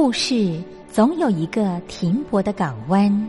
故事总有一个停泊的港湾。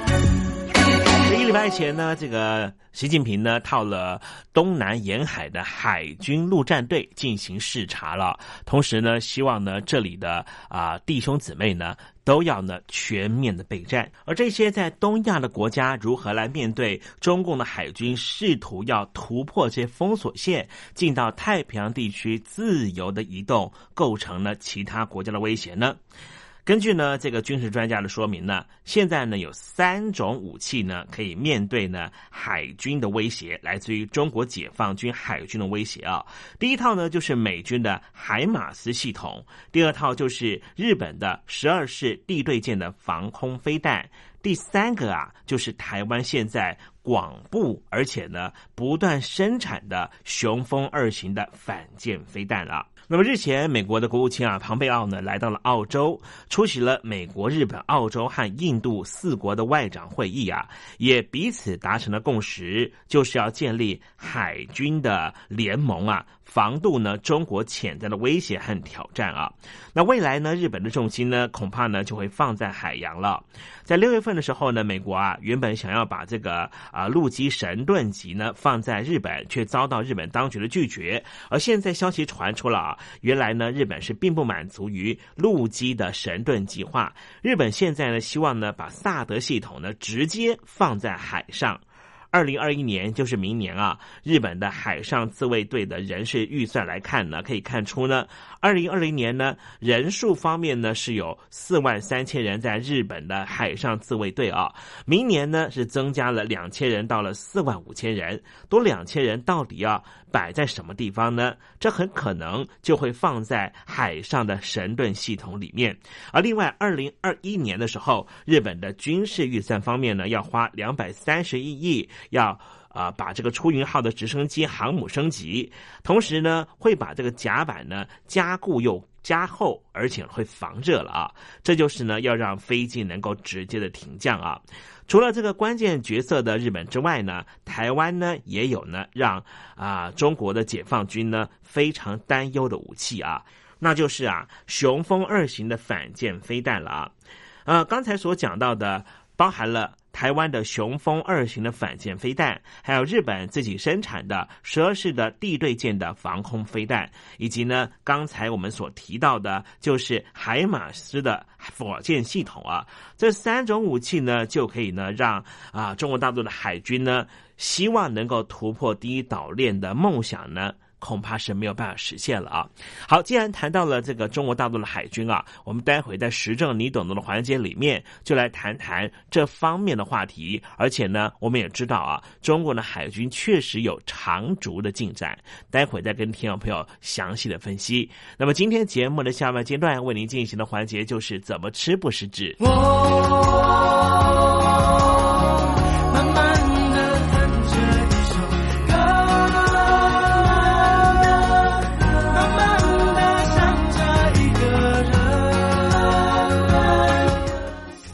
一个礼拜前呢，这个习近平呢到了东南沿海的海军陆战队进行视察了，同时呢，希望呢这里的啊弟兄姊妹呢都要呢全面的备战。而这些在东亚的国家如何来面对中共的海军试图要突破这些封锁线，进到太平洋地区自由的移动，构成了其他国家的威胁呢？根据呢这个军事专家的说明呢，现在呢有三种武器呢可以面对呢海军的威胁，来自于中国解放军海军的威胁啊。第一套呢就是美军的海马斯系统，第二套就是日本的十二式地对舰的防空飞弹，第三个啊就是台湾现在广布而且呢不断生产的雄风二型的反舰飞弹了。那么日前，美国的国务卿啊，庞贝奥呢来到了澳洲，出席了美国、日本、澳洲和印度四国的外长会议啊，也彼此达成了共识，就是要建立海军的联盟啊，防度呢中国潜在的威胁和挑战啊。那未来呢，日本的重心呢，恐怕呢就会放在海洋了。在六月份的时候呢，美国啊原本想要把这个啊陆基神盾级呢放在日本，却遭到日本当局的拒绝。而现在消息传出了啊，原来呢日本是并不满足于陆基的神盾计划，日本现在呢希望呢把萨德系统呢直接放在海上。二零二一年就是明年啊，日本的海上自卫队的人事预算来看呢，可以看出呢，二零二零年呢人数方面呢是有四万三千人在日本的海上自卫队啊，明年呢是增加了两千人到了四万五千人，多两千人到底要摆在什么地方呢？这很可能就会放在海上的神盾系统里面。而另外，二零二一年的时候，日本的军事预算方面呢要花两百三十一亿。要啊，把这个出云号的直升机航母升级，同时呢，会把这个甲板呢加固又加厚，而且会防热了啊。这就是呢，要让飞机能够直接的停降啊。除了这个关键角色的日本之外呢，台湾呢也有呢让啊中国的解放军呢非常担忧的武器啊，那就是啊雄风二型的反舰飞弹了啊。呃，刚才所讲到的包含了。台湾的雄风二型的反舰飞弹，还有日本自己生产的十二式的地对舰的防空飞弹，以及呢，刚才我们所提到的，就是海马斯的火箭系统啊，这三种武器呢，就可以呢，让啊中国大陆的海军呢，希望能够突破第一岛链的梦想呢。恐怕是没有办法实现了啊！好，既然谈到了这个中国大陆的海军啊，我们待会在时政你懂得的环节里面就来谈谈这方面的话题。而且呢，我们也知道啊，中国的海军确实有长足的进展。待会再跟听众朋友详细的分析。那么今天节目的下半阶段为您进行的环节就是怎么吃不食指。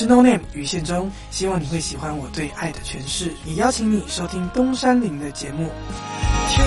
是 No Name 于宪忠，希望你会喜欢我对爱的诠释，也邀请你收听东山林的节目。天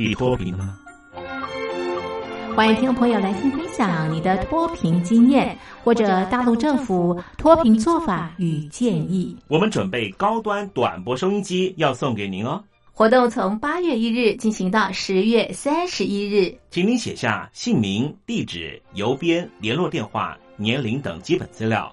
你脱贫了吗？欢迎听众朋友来信分享你的脱贫经验，或者大陆政府脱贫做法与建议。我们准备高端短波收音机要送给您哦。活动从八月一日进行到十月三十一日，请您写下姓名、地址、邮编、联络电话、年龄等基本资料。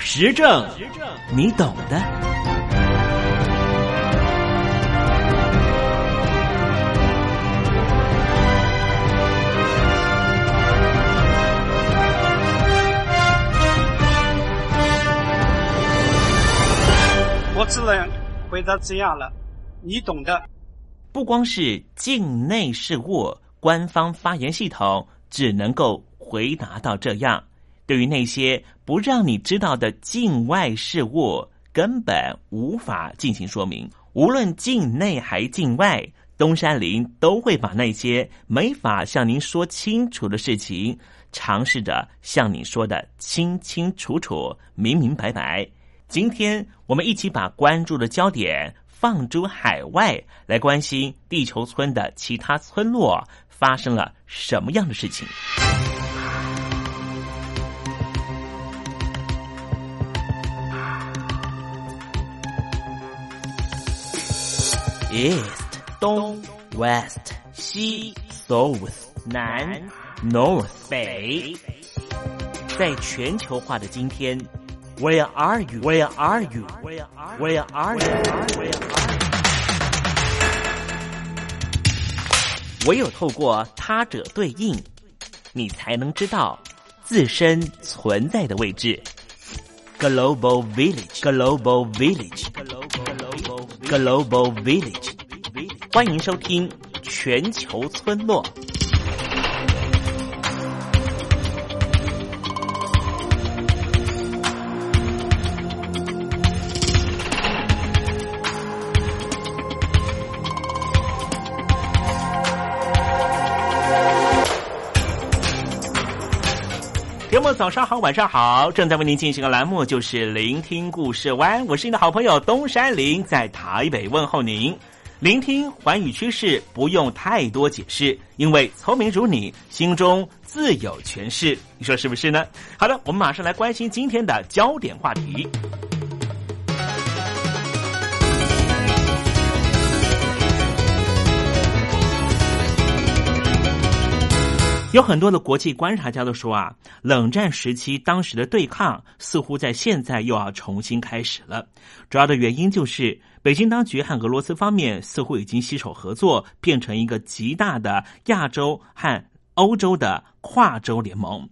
时政，你懂的。我只能回答这样了，你懂的。不光是境内事务，官方发言系统只能够回答到这样。对于那些不让你知道的境外事务，根本无法进行说明。无论境内还境外，东山林都会把那些没法向您说清楚的事情，尝试着向你说的清清楚楚、明明白白。今天我们一起把关注的焦点放诸海外，来关心地球村的其他村落发生了什么样的事情。East 东，West 西，South 南，North 北，在全球化的今天。Where are you? Where are you? Where are Where are you? Where are you? 唯有透过他者对应，你才能知道自身存在的位置。Global Village, Global Village, Global Village，欢迎收听全球村落。早上好，晚上好，正在为您进行的栏目就是聆听故事湾，我是你的好朋友东山林，在台北问候您。聆听环宇趋势，不用太多解释，因为聪明如你，心中自有诠释。你说是不是呢？好的，我们马上来关心今天的焦点话题。有很多的国际观察家都说啊，冷战时期当时的对抗似乎在现在又要重新开始了。主要的原因就是北京当局和俄罗斯方面似乎已经携手合作，变成一个极大的亚洲和欧洲的跨洲联盟。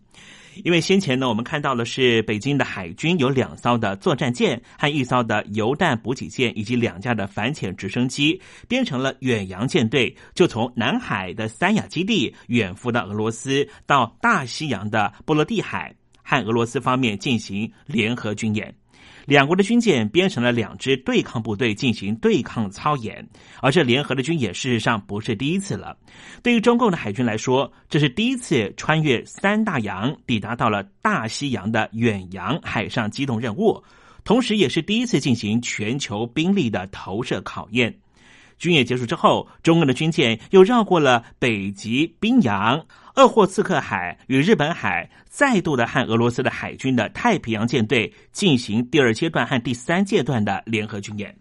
因为先前呢，我们看到的是北京的海军有两艘的作战舰和一艘的油弹补给舰，以及两架的反潜直升机，编成了远洋舰队，就从南海的三亚基地远赴到俄罗斯，到大西洋的波罗的海，和俄罗斯方面进行联合军演。两国的军舰编成了两支对抗部队进行对抗操演，而这联合的军演事实上不是第一次了。对于中共的海军来说，这是第一次穿越三大洋，抵达到了大西洋的远洋海上机动任务，同时也是第一次进行全球兵力的投射考验。军演结束之后，中共的军舰又绕过了北极冰洋、鄂霍次克海与日本海，再度的和俄罗斯的海军的太平洋舰队进行第二阶段和第三阶段的联合军演。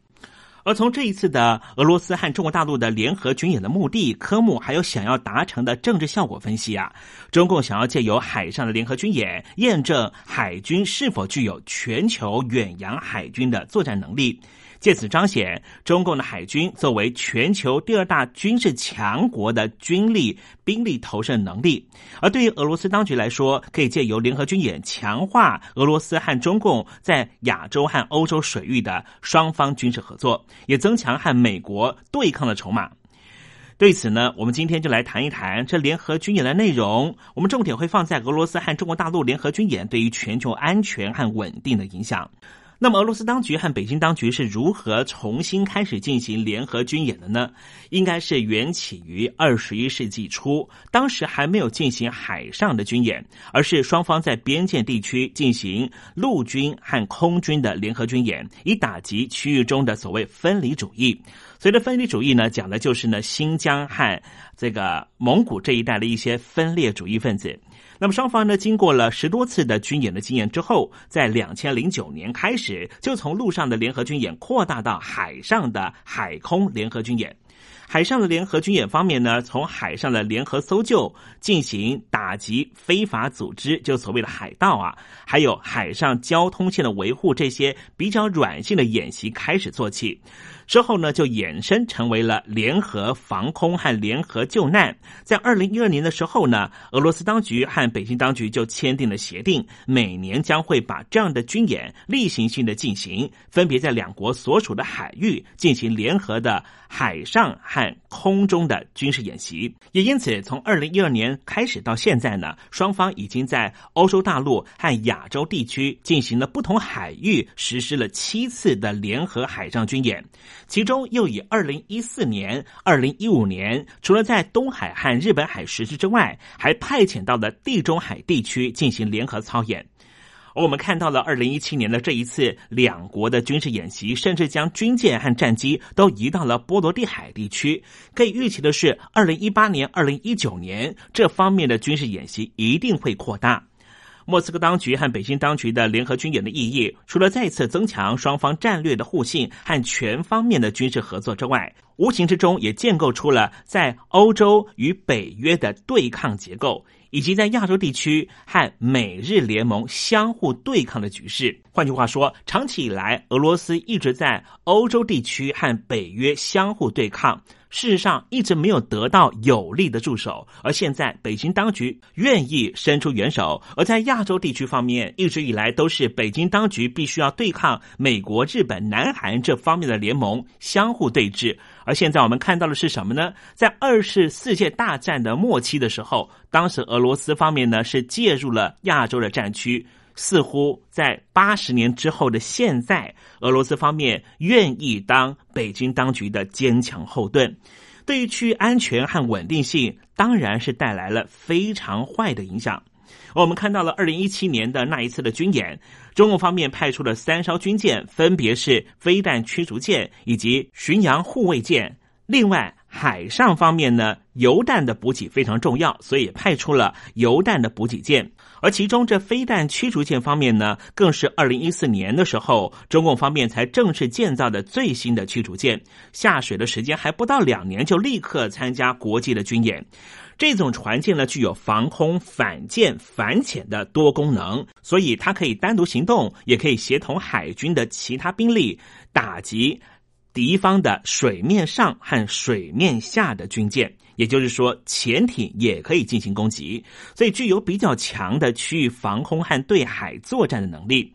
而从这一次的俄罗斯和中国大陆的联合军演的目的、科目，还有想要达成的政治效果分析啊，中共想要借由海上的联合军演，验证海军是否具有全球远洋海军的作战能力。借此彰显中共的海军作为全球第二大军事强国的军力、兵力投射能力，而对于俄罗斯当局来说，可以借由联合军演强化俄罗斯和中共在亚洲和欧洲水域的双方军事合作，也增强和美国对抗的筹码。对此呢，我们今天就来谈一谈这联合军演的内容。我们重点会放在俄罗斯和中国大陆联合军演对于全球安全和稳定的影响。那么，俄罗斯当局和北京当局是如何重新开始进行联合军演的呢？应该是缘起于二十一世纪初，当时还没有进行海上的军演，而是双方在边界地区进行陆军和空军的联合军演，以打击区域中的所谓分离主义。随着分离主义呢，讲的就是呢新疆和这个蒙古这一带的一些分裂主义分子。那么双方呢，经过了十多次的军演的经验之后，在两千零九年开始，就从陆上的联合军演扩大到海上的海空联合军演。海上的联合军演方面呢，从海上的联合搜救、进行打击非法组织，就所谓的海盗啊，还有海上交通线的维护这些比较软性的演习开始做起。之后呢，就衍生成为了联合防空和联合救难。在二零一二年的时候呢，俄罗斯当局和北京当局就签订了协定，每年将会把这样的军演例行性的进行，分别在两国所属的海域进行联合的海上和空中的军事演习。也因此，从二零一二年开始到现在呢，双方已经在欧洲大陆和亚洲地区进行了不同海域实施了七次的联合海上军演。其中又以二零一四年、二零一五年，除了在东海和日本海实施之外，还派遣到了地中海地区进行联合操演。而我们看到了二零一七年的这一次两国的军事演习，甚至将军舰和战机都移到了波罗的海地区。可以预期的是，二零一八年、二零一九年这方面的军事演习一定会扩大。莫斯科当局和北京当局的联合军演的意义，除了再次增强双方战略的互信和全方面的军事合作之外，无形之中也建构出了在欧洲与北约的对抗结构，以及在亚洲地区和美日联盟相互对抗的局势。换句话说，长期以来，俄罗斯一直在欧洲地区和北约相互对抗。事实上，一直没有得到有力的助手，而现在北京当局愿意伸出援手。而在亚洲地区方面，一直以来都是北京当局必须要对抗美国、日本、南韩这方面的联盟相互对峙。而现在我们看到的是什么呢？在二次世界大战的末期的时候，当时俄罗斯方面呢是介入了亚洲的战区。似乎在八十年之后的现在，俄罗斯方面愿意当北京当局的坚强后盾，对于区域安全和稳定性，当然是带来了非常坏的影响。我们看到了二零一七年的那一次的军演，中共方面派出了三艘军舰，分别是飞弹驱逐舰以及巡洋护卫舰。另外，海上方面呢，油弹的补给非常重要，所以派出了油弹的补给舰。而其中这飞弹驱逐舰方面呢，更是二零一四年的时候，中共方面才正式建造的最新的驱逐舰。下水的时间还不到两年，就立刻参加国际的军演。这种船舰呢，具有防空、反舰、反潜的多功能，所以它可以单独行动，也可以协同海军的其他兵力打击。敌方的水面上和水面下的军舰，也就是说潜艇也可以进行攻击，所以具有比较强的区域防空和对海作战的能力。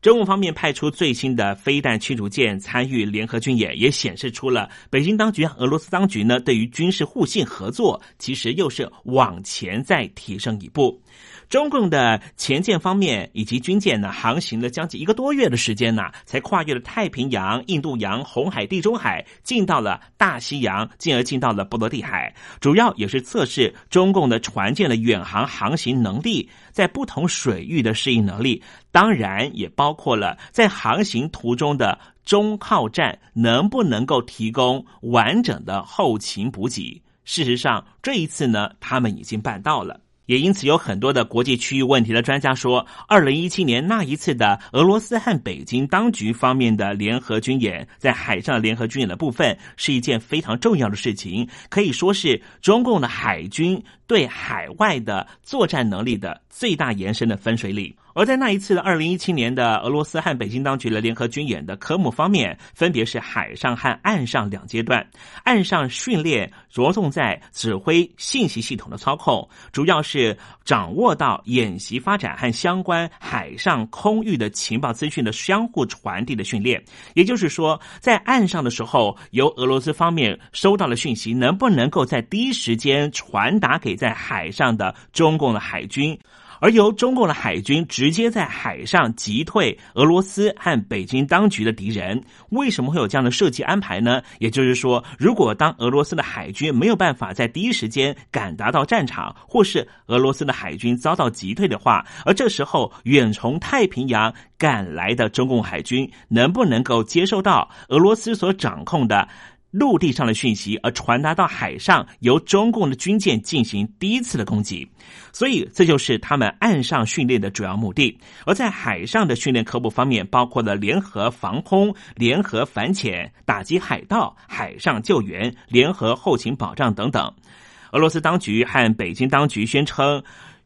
中共方面派出最新的飞弹驱逐舰参与联合军演，也显示出了北京当局和俄罗斯当局呢对于军事互信合作，其实又是往前再提升一步。中共的前舰方面以及军舰呢，航行了将近一个多月的时间呢，才跨越了太平洋、印度洋、红海、地中海，进到了大西洋，进而进到了波罗的海。主要也是测试中共的船舰的远航航行能力，在不同水域的适应能力。当然，也包括了在航行途中的中靠站能不能够提供完整的后勤补给。事实上，这一次呢，他们已经办到了。也因此有很多的国际区域问题的专家说，二零一七年那一次的俄罗斯和北京当局方面的联合军演，在海上联合军演的部分是一件非常重要的事情，可以说是中共的海军对海外的作战能力的最大延伸的分水岭。而在那一次的二零一七年的俄罗斯和北京当局的联合军演的科目方面，分别是海上和岸上两阶段。岸上训练着重在指挥信息系统的操控，主要是掌握到演习发展和相关海上空域的情报资讯的相互传递的训练。也就是说，在岸上的时候，由俄罗斯方面收到了讯息，能不能够在第一时间传达给在海上的中共的海军？而由中共的海军直接在海上击退俄罗斯和北京当局的敌人，为什么会有这样的设计安排呢？也就是说，如果当俄罗斯的海军没有办法在第一时间赶达到战场，或是俄罗斯的海军遭到击退的话，而这时候远从太平洋赶来的中共海军能不能够接受到俄罗斯所掌控的？陆地上的讯息，而传达到海上，由中共的军舰进行第一次的攻击，所以这就是他们岸上训练的主要目的。而在海上的训练科目方面，包括了联合防空、联合反潜、打击海盗、海上救援、联合后勤保障等等。俄罗斯当局和北京当局宣称。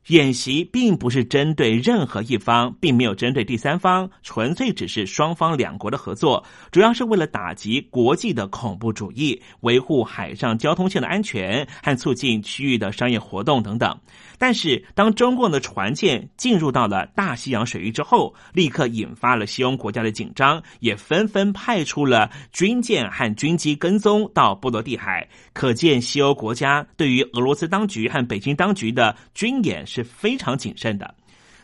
演习并不是针对任何一方，并没有针对第三方，纯粹只是双方两国的合作，主要是为了打击国际的恐怖主义，维护海上交通线的安全和促进区域的商业活动等等。但是，当中共的船舰进入到了大西洋水域之后，立刻引发了西欧国家的紧张，也纷纷派出了军舰和军机跟踪到波罗的海。可见，西欧国家对于俄罗斯当局和北京当局的军演是非常谨慎的。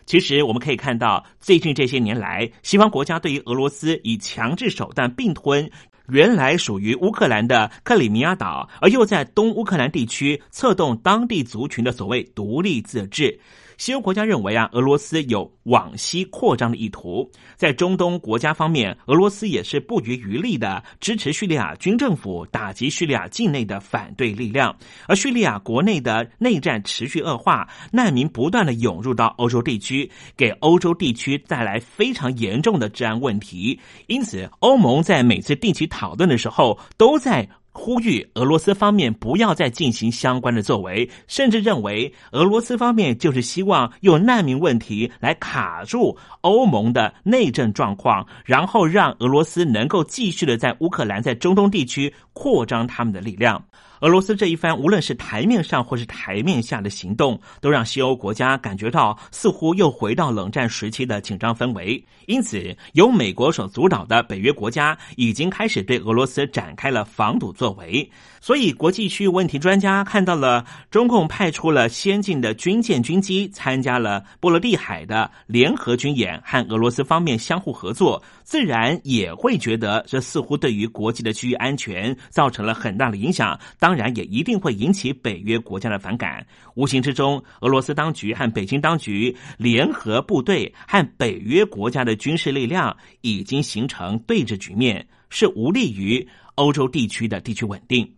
其实，我们可以看到，最近这些年来，西方国家对于俄罗斯以强制手段并吞。原来属于乌克兰的克里米亚岛，而又在东乌克兰地区策动当地族群的所谓独立自治。西欧国家认为啊，俄罗斯有往西扩张的意图。在中东国家方面，俄罗斯也是不遗余力的支持叙利亚军政府打击叙利亚境内的反对力量。而叙利亚国内的内战持续恶化，难民不断的涌入到欧洲地区，给欧洲地区带来非常严重的治安问题。因此，欧盟在每次定期讨论的时候，都在。呼吁俄罗斯方面不要再进行相关的作为，甚至认为俄罗斯方面就是希望用难民问题来卡住欧盟的内政状况，然后让俄罗斯能够继续的在乌克兰、在中东地区扩张他们的力量。俄罗斯这一番无论是台面上或是台面下的行动，都让西欧国家感觉到似乎又回到冷战时期的紧张氛围。因此，由美国所主导的北约国家已经开始对俄罗斯展开了防堵作为。所以，国际区域问题专家看到了中共派出了先进的军舰、军机参加了波罗的海的联合军演，和俄罗斯方面相互合作，自然也会觉得这似乎对于国际的区域安全造成了很大的影响。当然，也一定会引起北约国家的反感。无形之中，俄罗斯当局和北京当局联合部队和北约国家的军事力量已经形成对峙局面，是无利于欧洲地区的地区稳定。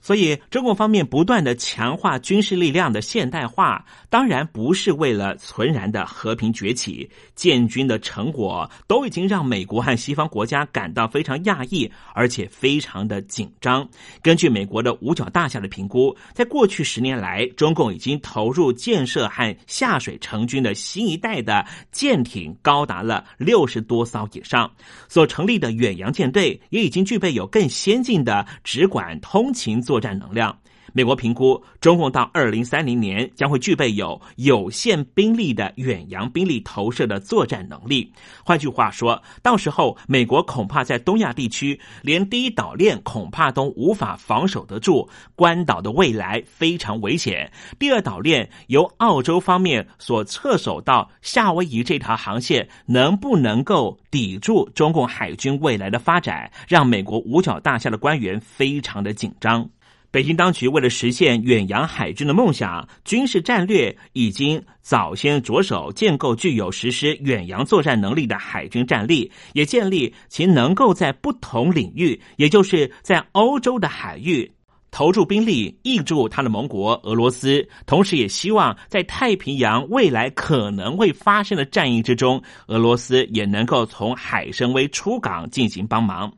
所以，中共方面不断的强化军事力量的现代化，当然不是为了存然的和平崛起。建军的成果都已经让美国和西方国家感到非常讶异，而且非常的紧张。根据美国的五角大厦的评估，在过去十年来，中共已经投入建设和下水成军的新一代的舰艇高达了六十多艘以上，所成立的远洋舰队也已经具备有更先进的直管通勤。作战能量，美国评估中共到二零三零年将会具备有有限兵力的远洋兵力投射的作战能力。换句话说，到时候美国恐怕在东亚地区连第一岛链恐怕都无法防守得住，关岛的未来非常危险。第二岛链由澳洲方面所撤守到夏威夷这条航线，能不能够抵住中共海军未来的发展，让美国五角大厦的官员非常的紧张。北京当局为了实现远洋海军的梦想，军事战略已经早先着手建构具有实施远洋作战能力的海军战力，也建立其能够在不同领域，也就是在欧洲的海域投注兵力挹注他的盟国俄罗斯，同时也希望在太平洋未来可能会发生的战役之中，俄罗斯也能够从海参崴出港进行帮忙。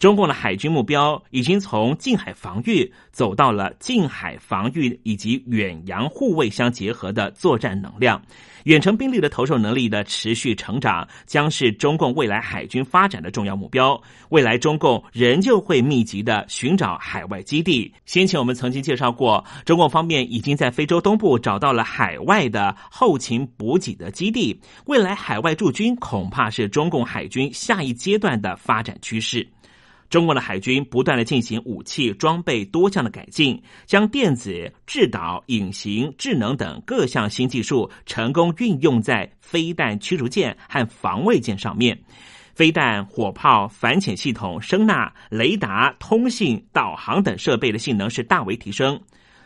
中共的海军目标已经从近海防御走到了近海防御以及远洋护卫相结合的作战能量。远程兵力的投射能力的持续成长，将是中共未来海军发展的重要目标。未来中共仍旧会密集的寻找海外基地。先前我们曾经介绍过，中共方面已经在非洲东部找到了海外的后勤补给的基地。未来海外驻军恐怕是中共海军下一阶段的发展趋势。中国的海军不断的进行武器装备多项的改进，将电子、制导、隐形、智能等各项新技术成功运用在飞弹驱逐舰和防卫舰上面。飞弹、火炮、反潜系统、声纳、雷达、通信、导航等设备的性能是大为提升。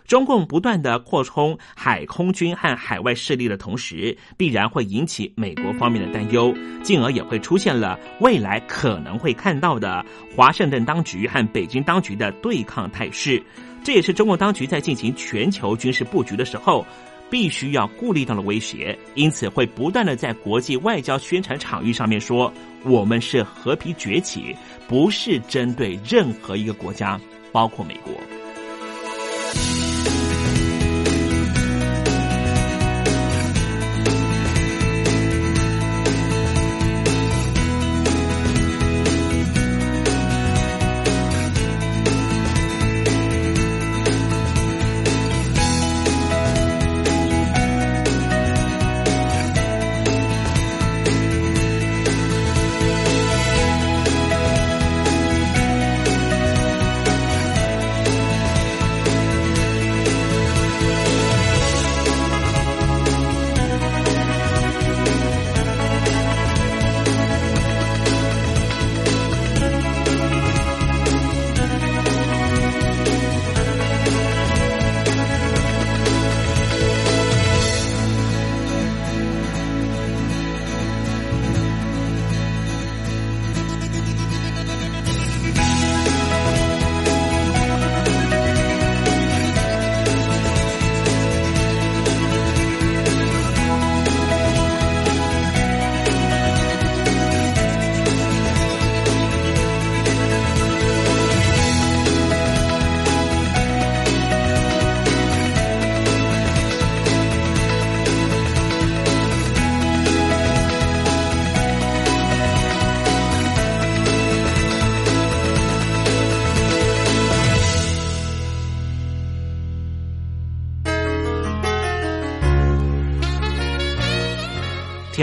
中共不断的扩充海空军和海外势力的同时，必然会引起美国方面的担忧，进而也会出现了未来可能会看到的华盛顿当局和北京当局的对抗态势。这也是中共当局在进行全球军事布局的时候，必须要顾虑到的威胁。因此，会不断的在国际外交宣传场域上面说，我们是和平崛起，不是针对任何一个国家，包括美国。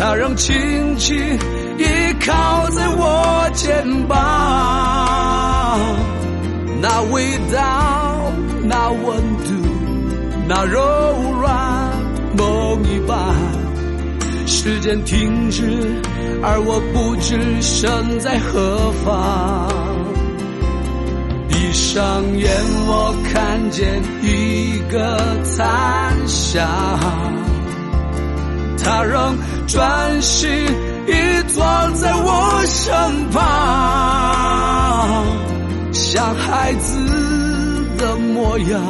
它让亲戚依靠在我肩膀，那味道，那温度，那柔软梦一般。时间停止，而我不知身在何方。闭上眼，我看见一个残响，他仍专心倚坐在我身旁，像孩子的模样，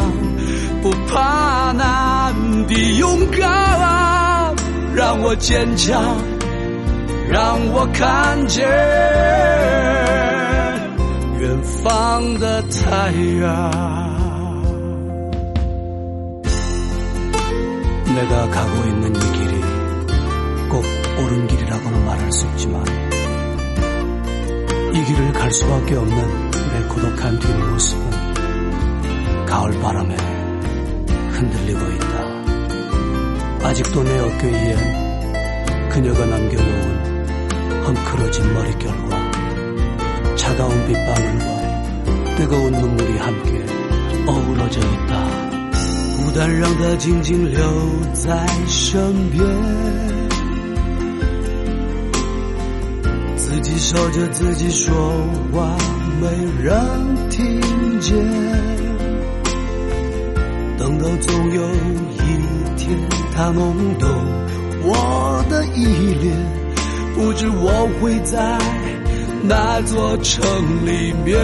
不怕难的勇敢，让我坚强，让我看见远方的太阳。 내가 가고 있는 이 길이 꼭 옳은 길이라고는 말할 수 없지만 이 길을 갈 수밖에 없는 내 고독한 뒷모습은 가을 바람에 흔들리고 있다. 아직도 내 어깨 위엔 그녀가 남겨놓은 헝클어진 머릿결과 차가운 빗방울과 뜨거운 눈물이 함께 어우러져 있다. 孤单让它静静留在身边， 自己守着自己说话，没人听见。等到总有一天，它弄懂我的依恋，不知我会在哪座城里面。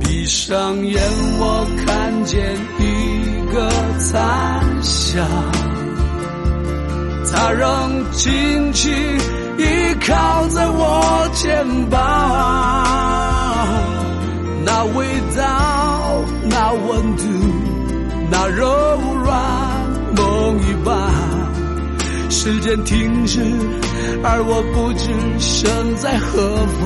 闭上眼，我看见一个残响，它仍轻轻依靠在我肩膀，那味道，那温度，那柔软梦一般。时间停止，而我不知身在何方。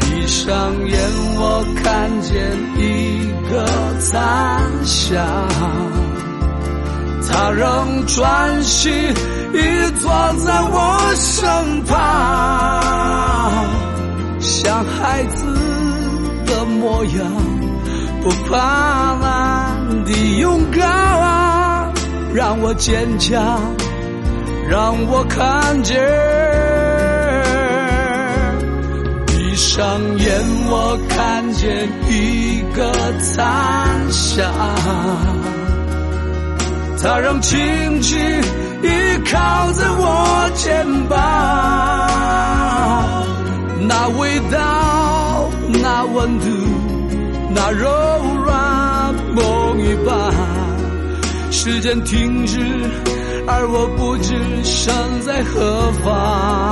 闭上眼，我看见一个残响，它仍专心倚坐在我身旁，像孩子的模样，不怕难的勇敢，让我坚强，让我看见。闭上眼，我看见一个残响，它仍轻轻依靠在我肩膀，那味道，那温度，那柔软梦一般。时间停止，而我不知身在何方。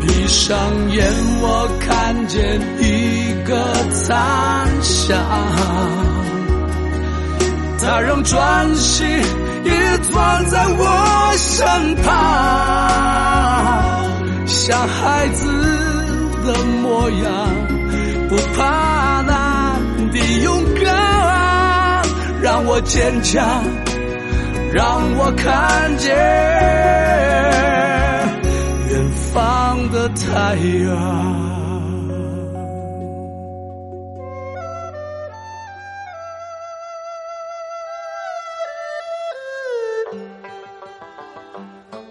闭上眼，我看见一个残响，它仍专心依坐在我身旁，像孩子的模样，不怕难的勇敢，让我坚强，让我看见。远方的太阳。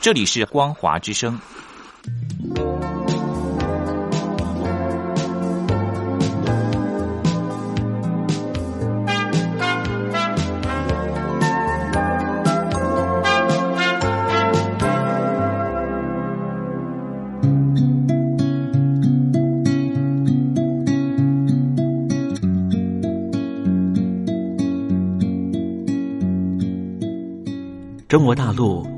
这里是光华之声。中国大陆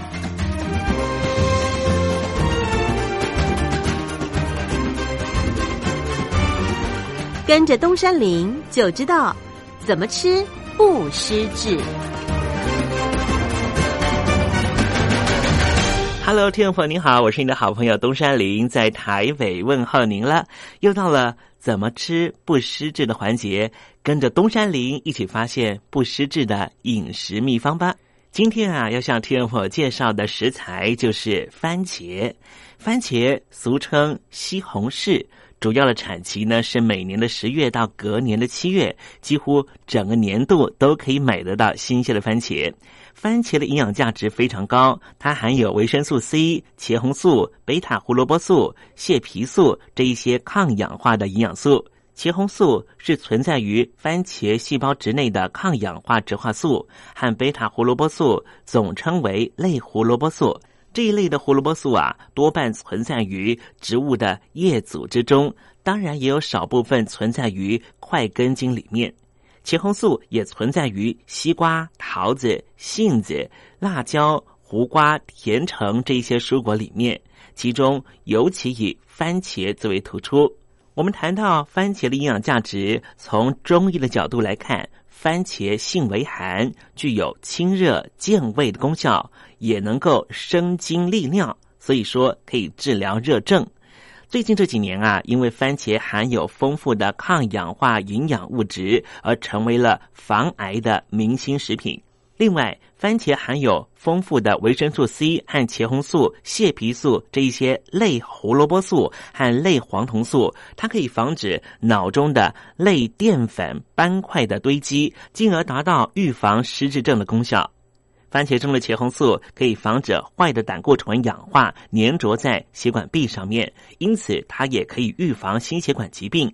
跟着东山林就知道怎么吃不失智。Hello，听众朋友您好，我是你的好朋友东山林，在台北问候您了。又到了怎么吃不失智的环节，跟着东山林一起发现不失智的饮食秘方吧。今天啊，要向听众朋友介绍的食材就是番茄。番茄俗称西红柿。主要的产期呢是每年的十月到隔年的七月，几乎整个年度都可以买得到新鲜的番茄。番茄的营养价值非常高，它含有维生素 C、茄红素、贝塔胡萝卜素、蟹皮素这一些抗氧化的营养素。茄红素是存在于番茄细胞质内的抗氧化植化素，和贝塔胡萝卜素总称为类胡萝卜素。这一类的胡萝卜素啊，多半存在于植物的叶组织中，当然也有少部分存在于块根茎里面。茄红素也存在于西瓜、桃子、杏子、辣椒、胡瓜、甜橙这些蔬果里面，其中尤其以番茄最为突出。我们谈到番茄的营养价值，从中医的角度来看，番茄性为寒，具有清热健胃的功效。也能够生津利尿，所以说可以治疗热症。最近这几年啊，因为番茄含有丰富的抗氧化营养物质，而成为了防癌的明星食品。另外，番茄含有丰富的维生素 C 和茄红素、蟹皮素这一些类胡萝卜素和类黄酮素，它可以防止脑中的类淀粉斑块的堆积，进而达到预防失智症的功效。番茄中的茄红素可以防止坏的胆固醇氧化粘着在血管壁上面，因此它也可以预防心血管疾病。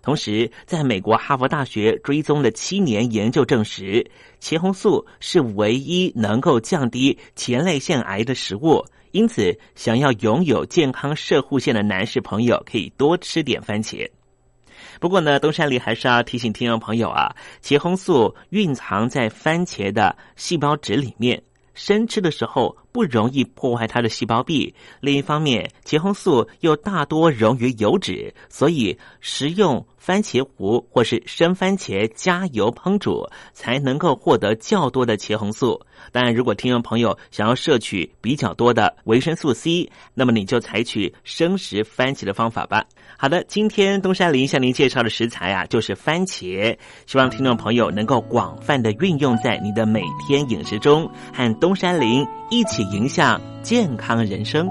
同时，在美国哈佛大学追踪了七年研究证实，茄红素是唯一能够降低前列腺癌的食物。因此，想要拥有健康射护线的男士朋友，可以多吃点番茄。不过呢，东山里还是要提醒听众朋友啊，茄红素蕴藏在番茄的细胞质里面，生吃的时候不容易破坏它的细胞壁。另一方面，茄红素又大多溶于油脂，所以食用番茄糊或是生番茄加油烹煮，才能够获得较多的茄红素。当然，如果听众朋友想要摄取比较多的维生素 C，那么你就采取生食番茄的方法吧。好的，今天东山林向您介绍的食材啊，就是番茄。希望听众朋友能够广泛的运用在你的每天饮食中，和东山林一起影响健康人生。